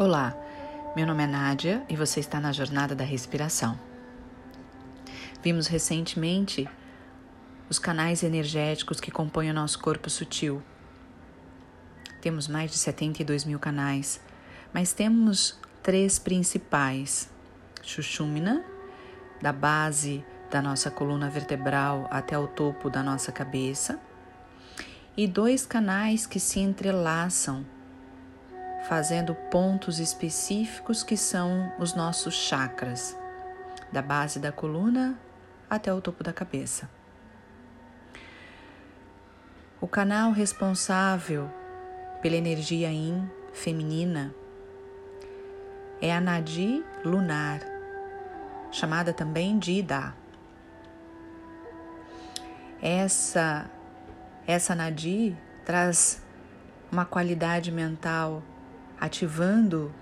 Olá, meu nome é Nádia e você está na Jornada da Respiração. Vimos recentemente os canais energéticos que compõem o nosso corpo sutil. Temos mais de 72 mil canais, mas temos três principais: Xuxumina, da base da nossa coluna vertebral até o topo da nossa cabeça, e dois canais que se entrelaçam fazendo pontos específicos que são os nossos chakras, da base da coluna até o topo da cabeça. O canal responsável pela energia Yin feminina é a Nadi lunar, chamada também de Ida. Essa essa Nadi traz uma qualidade mental ativando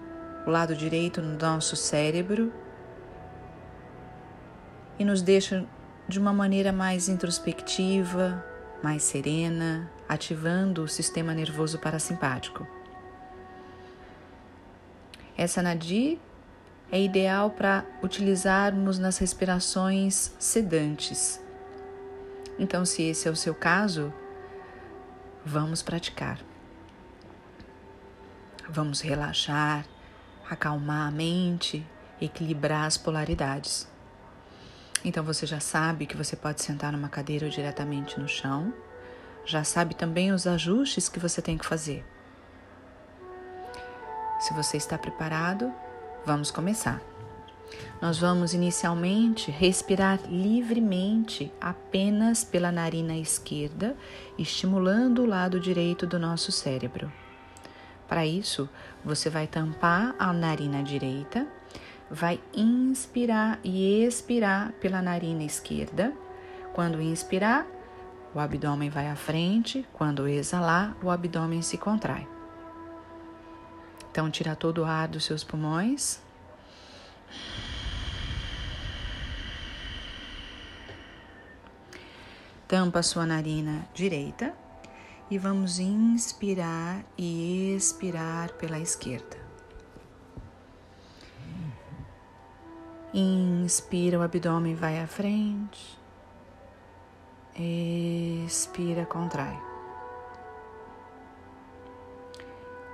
o lado direito do nosso cérebro e nos deixa de uma maneira mais introspectiva, mais serena, ativando o sistema nervoso parasimpático. Essa nadi é ideal para utilizarmos nas respirações sedantes. Então, se esse é o seu caso, vamos praticar. Vamos relaxar, acalmar a mente, equilibrar as polaridades. Então você já sabe que você pode sentar numa cadeira ou diretamente no chão, já sabe também os ajustes que você tem que fazer. Se você está preparado, vamos começar. Nós vamos inicialmente respirar livremente apenas pela narina esquerda, estimulando o lado direito do nosso cérebro. Para isso, você vai tampar a narina direita, vai inspirar e expirar pela narina esquerda. Quando inspirar, o abdômen vai à frente, quando exalar, o abdômen se contrai. Então, tira todo o ar dos seus pulmões. Tampa a sua narina direita e vamos inspirar e expirar pela esquerda. Inspira, o abdômen vai à frente. Expira, contrai.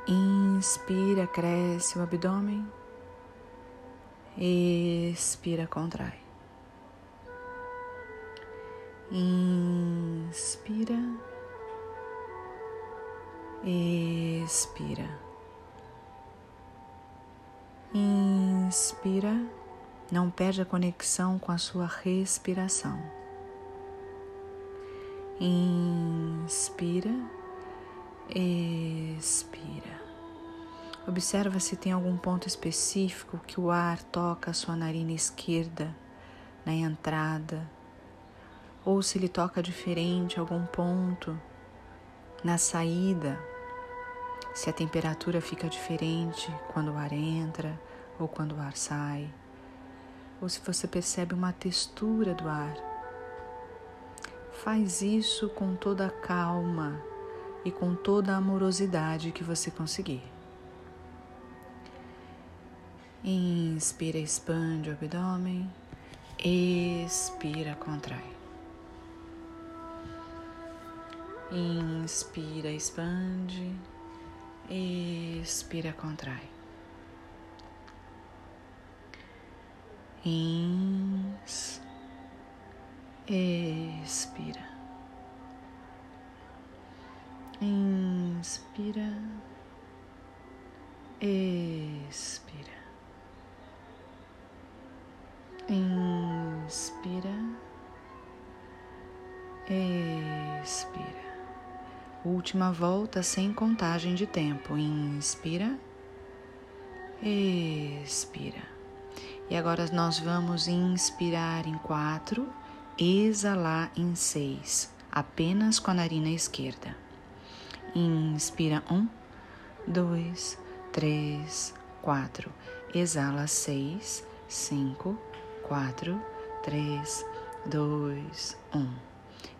Inspira, cresce o abdômen. Expira, contrai. Inspira Expira. Inspira. Não perde a conexão com a sua respiração. Inspira. Expira. Observa se tem algum ponto específico que o ar toca a sua narina esquerda na entrada, ou se ele toca diferente algum ponto na saída se a temperatura fica diferente quando o ar entra ou quando o ar sai, ou se você percebe uma textura do ar. Faz isso com toda a calma e com toda a amorosidade que você conseguir. Inspira, expande o abdômen. Expira, contrai. Inspira, expande. Expira, contrai. Ins, expira. Inspira, expira. Inspira, Última volta sem contagem de tempo. Inspira. Expira. E agora nós vamos inspirar em quatro, exalar em seis, apenas com a narina esquerda. Inspira um, dois, três, quatro. Exala seis, cinco, quatro, três, dois, um.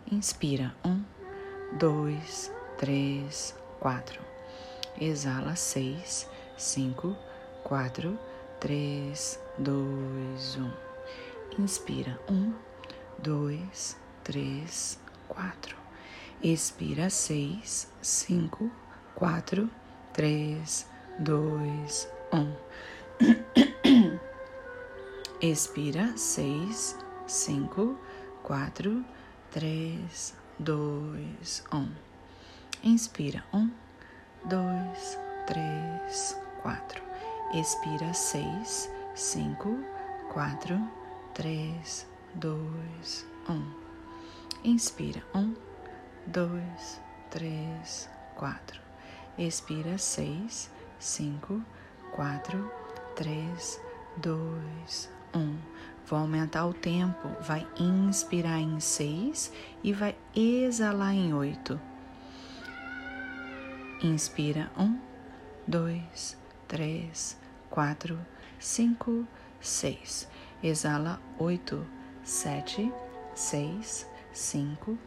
Inspira um, dois, três, quatro. Exala seis, cinco, quatro, três, dois, um. Inspira, um, dois, três, quatro. Expira, seis, cinco, quatro, três, dois, um. Expira, seis, cinco, quatro, três, dois, um. Inspira, um, dois, três, quatro. Expira, seis, cinco, quatro, três, dois, um. Inspira, um, dois, três, quatro. Expira, seis, cinco, quatro, três, dois, um. Vou aumentar o tempo. Vai inspirar em seis e vai exalar em oito. Inspira um, dois, três, quatro, cinco, seis. Exala oito, sete, seis, cinco,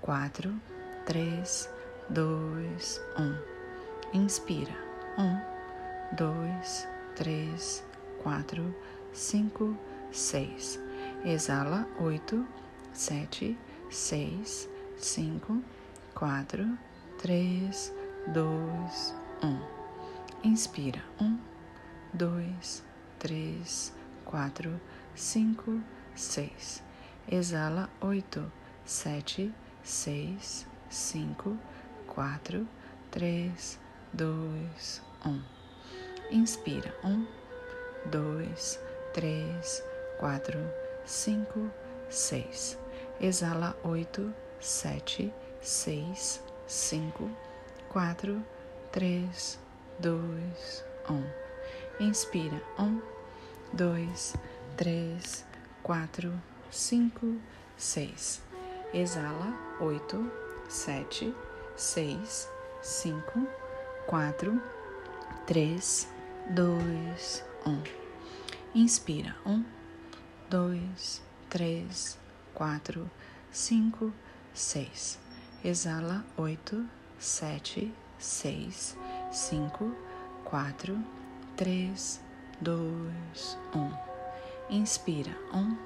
quatro, três, dois, um. Inspira um, dois, três, quatro, cinco, seis. Exala oito, sete, seis, cinco, quatro, três, dois, um. Inspira um, dois, três, quatro, cinco, seis. Exala oito, sete, seis, cinco, quatro, três, dois, um. Inspira um, dois, três, quatro, cinco, seis. Exala oito, sete, seis, cinco, quatro, três, dois, um. Inspira um, dois, três, quatro, cinco, seis. Exala oito, sete, seis, cinco, quatro, três, dois, um. Inspira um, dois, três, quatro, cinco, seis. Exala oito, sete, seis, cinco, quatro, três, dois, um. Inspira um,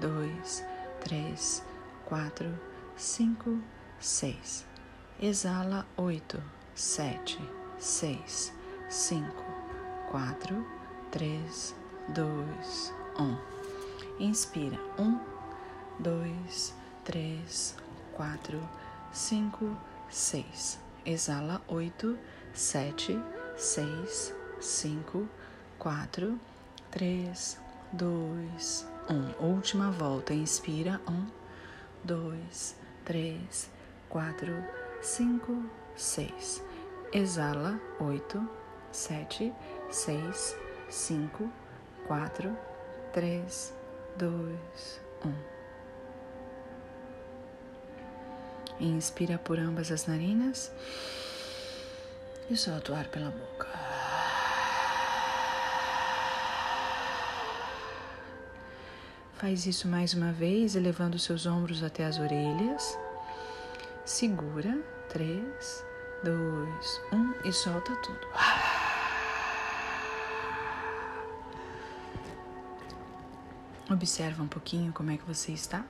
dois, três, quatro, cinco, seis. Exala oito, sete, seis, cinco, quatro, três, dois, um. Inspira um, dois, três, quatro, cinco, seis. Exala oito, sete, seis, cinco, quatro, três, dois, um. Última volta. Inspira um, dois, três, quatro, cinco, seis. Exala oito, sete, seis, cinco, quatro, três, dois, um. Inspira por ambas as narinas e solta o ar pela boca. Faz isso mais uma vez, elevando seus ombros até as orelhas. Segura. Três, dois, um e solta tudo. Observa um pouquinho como é que você está.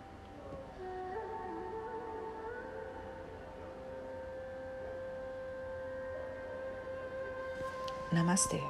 Namastê.